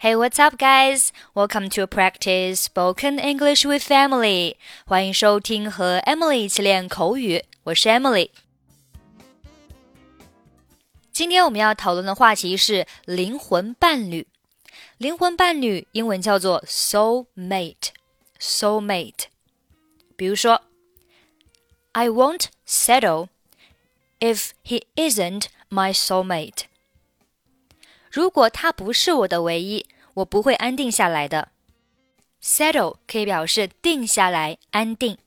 Hey, what's up, guys? Welcome to practice spoken English with Emily. 欢迎收听和 Emily 一起练口语。我是 Emily。今天我们要讨论的话题是灵魂伴侣。灵魂伴侣英文叫做 soul mate。soul mate。比如说，I won't settle if he isn't my soulmate。 如果他不是我的唯一，我不会安定下来的。Settle 可以表示定下来、安定。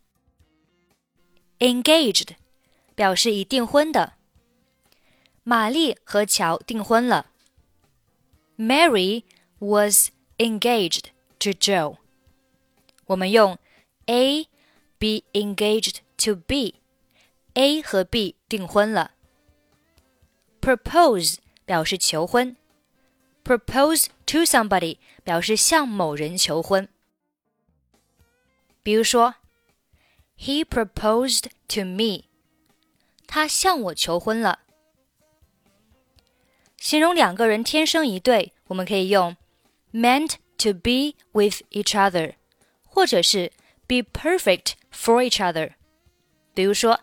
Engaged 表示已订婚的。玛丽和乔订婚了。Mary was engaged to Joe。我们用 A be engaged to B，A 和 B 订婚了。Propose 表示求婚。 propose to somebody 表示向某人求婚。比如说，He proposed to me，他向我求婚了。形容两个人天生一对，我们可以用 meant to be with each other，或者是 be perfect for each other。比如说，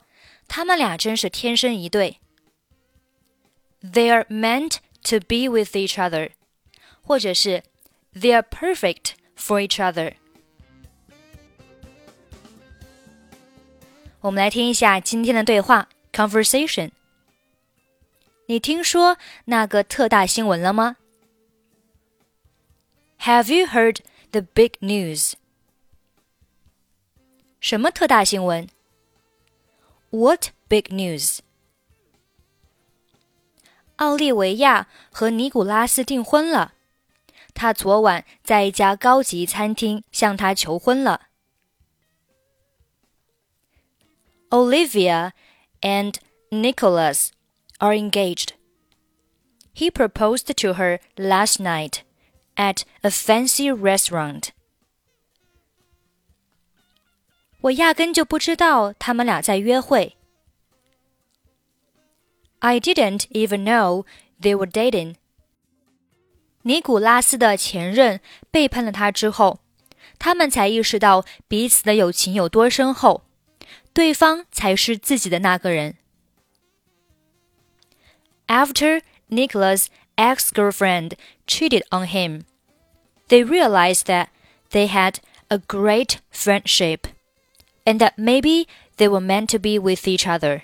他们俩真是天生一对。They are meant to be with each other，或者是 they are perfect for each other。我们来听一下今天的对话 conversation。你听说那个特大新闻了吗？Have you heard the big news？什么特大新闻？What big news？ 奥利维亚和尼古拉斯订婚了。他昨晚在一家高级餐厅向她求婚了。Olivia and Nicholas are engaged. He proposed to her last night at a fancy restaurant. 我压根就不知道他们俩在约会。 I didn't even know they were dating. 尼古拉斯的前任背叛了他之后，他们才意识到彼此的友情有多深厚，对方才是自己的那个人。After Nicholas' ex-girlfriend cheated on him, they realized that they had a great friendship, and that maybe they were meant to be with each other.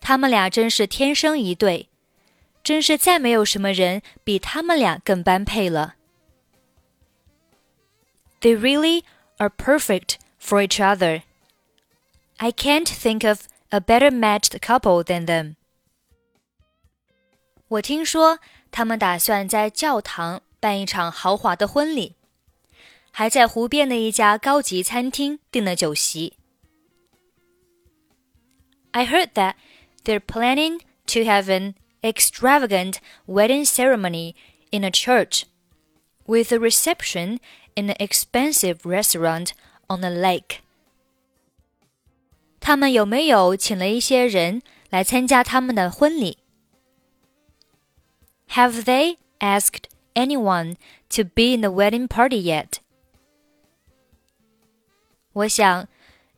他们俩真是天生一对，真是再没有什么人比他们俩更般配了。They really are perfect for each other. I can't think of a better matched couple than them. 我听说他们打算在教堂办一场豪华的婚礼，还在湖边的一家高级餐厅订了酒席。I heard that they're planning to have an extravagant wedding ceremony in a church, with a reception in an expensive restaurant on a lake. 他们有没有请了一些人来参加他们的婚礼？Have they asked anyone to be in the wedding party yet? 我想，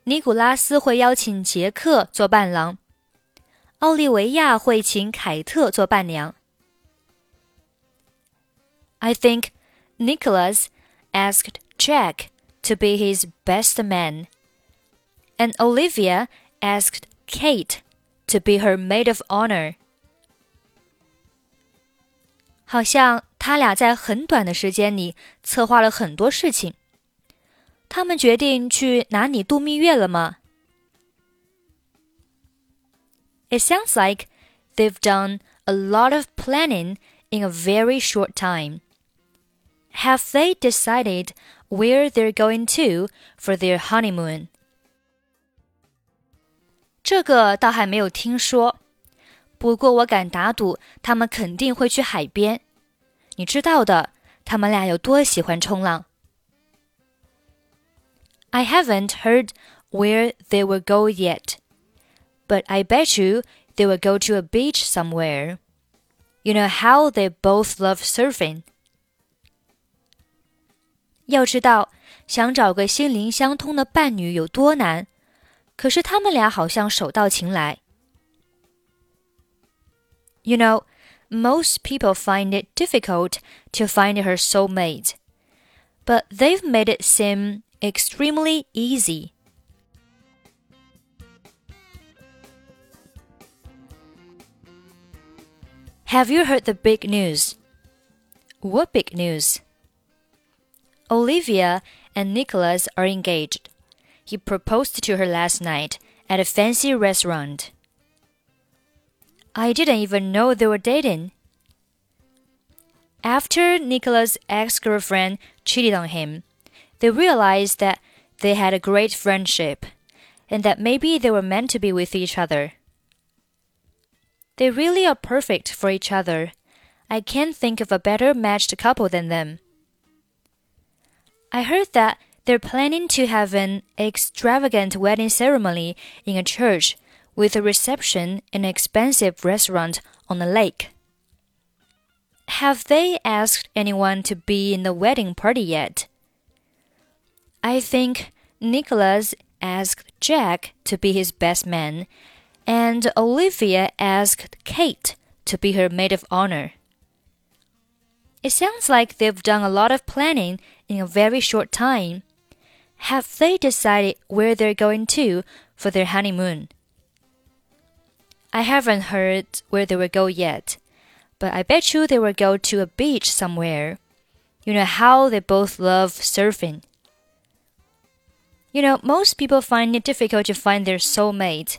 尼古拉斯会邀请杰克做伴郎。 奥利维亚会请凯特做伴娘。I think Nicholas asked Jack to be his best man, and Olivia asked Kate to be her maid of honor. 好像他俩在很短的时间里策划了很多事情。他们决定去哪里度蜜月了吗 ？It sounds like they've done a lot of planning in a very short time. Have they decided where they're going to for their honeymoon? 这个倒还没有听说，不过我敢打赌他们肯定会去海边。你知道的，他们俩有多喜欢冲浪。I haven't heard where they will go yet but I bet you they will go to a beach somewhere. You know how they both love surfing. 要知道，想找个心灵相通的伴侣有多难，可是他们俩好像手到擒来。You know, most people find it difficult to find her soulmate, but they've made it seem extremely easy. Have you heard the big news? What big news? Olivia and Nicholas are engaged. He proposed to her last night at a fancy restaurant. I didn't even know they were dating. After Nicholas' ex girlfriend cheated on him, they realized that they had a great friendship and that maybe they were meant to be with each other. They really are perfect for each other. I can't think of a better matched couple than them. I heard that they're planning to have an extravagant wedding ceremony in a church with a reception in an expensive restaurant on the lake. Have they asked anyone to be in the wedding party yet? I think Nicholas asked Jack to be his best man, and Olivia asked Kate to be her maid of honor. It sounds like they've done a lot of planning in a very short time. Have they decided where they're going to for their honeymoon? I haven't heard where they will go yet, but I bet you they will go to a beach somewhere. You know how they both love surfing. You know, most people find it difficult to find their soulmate,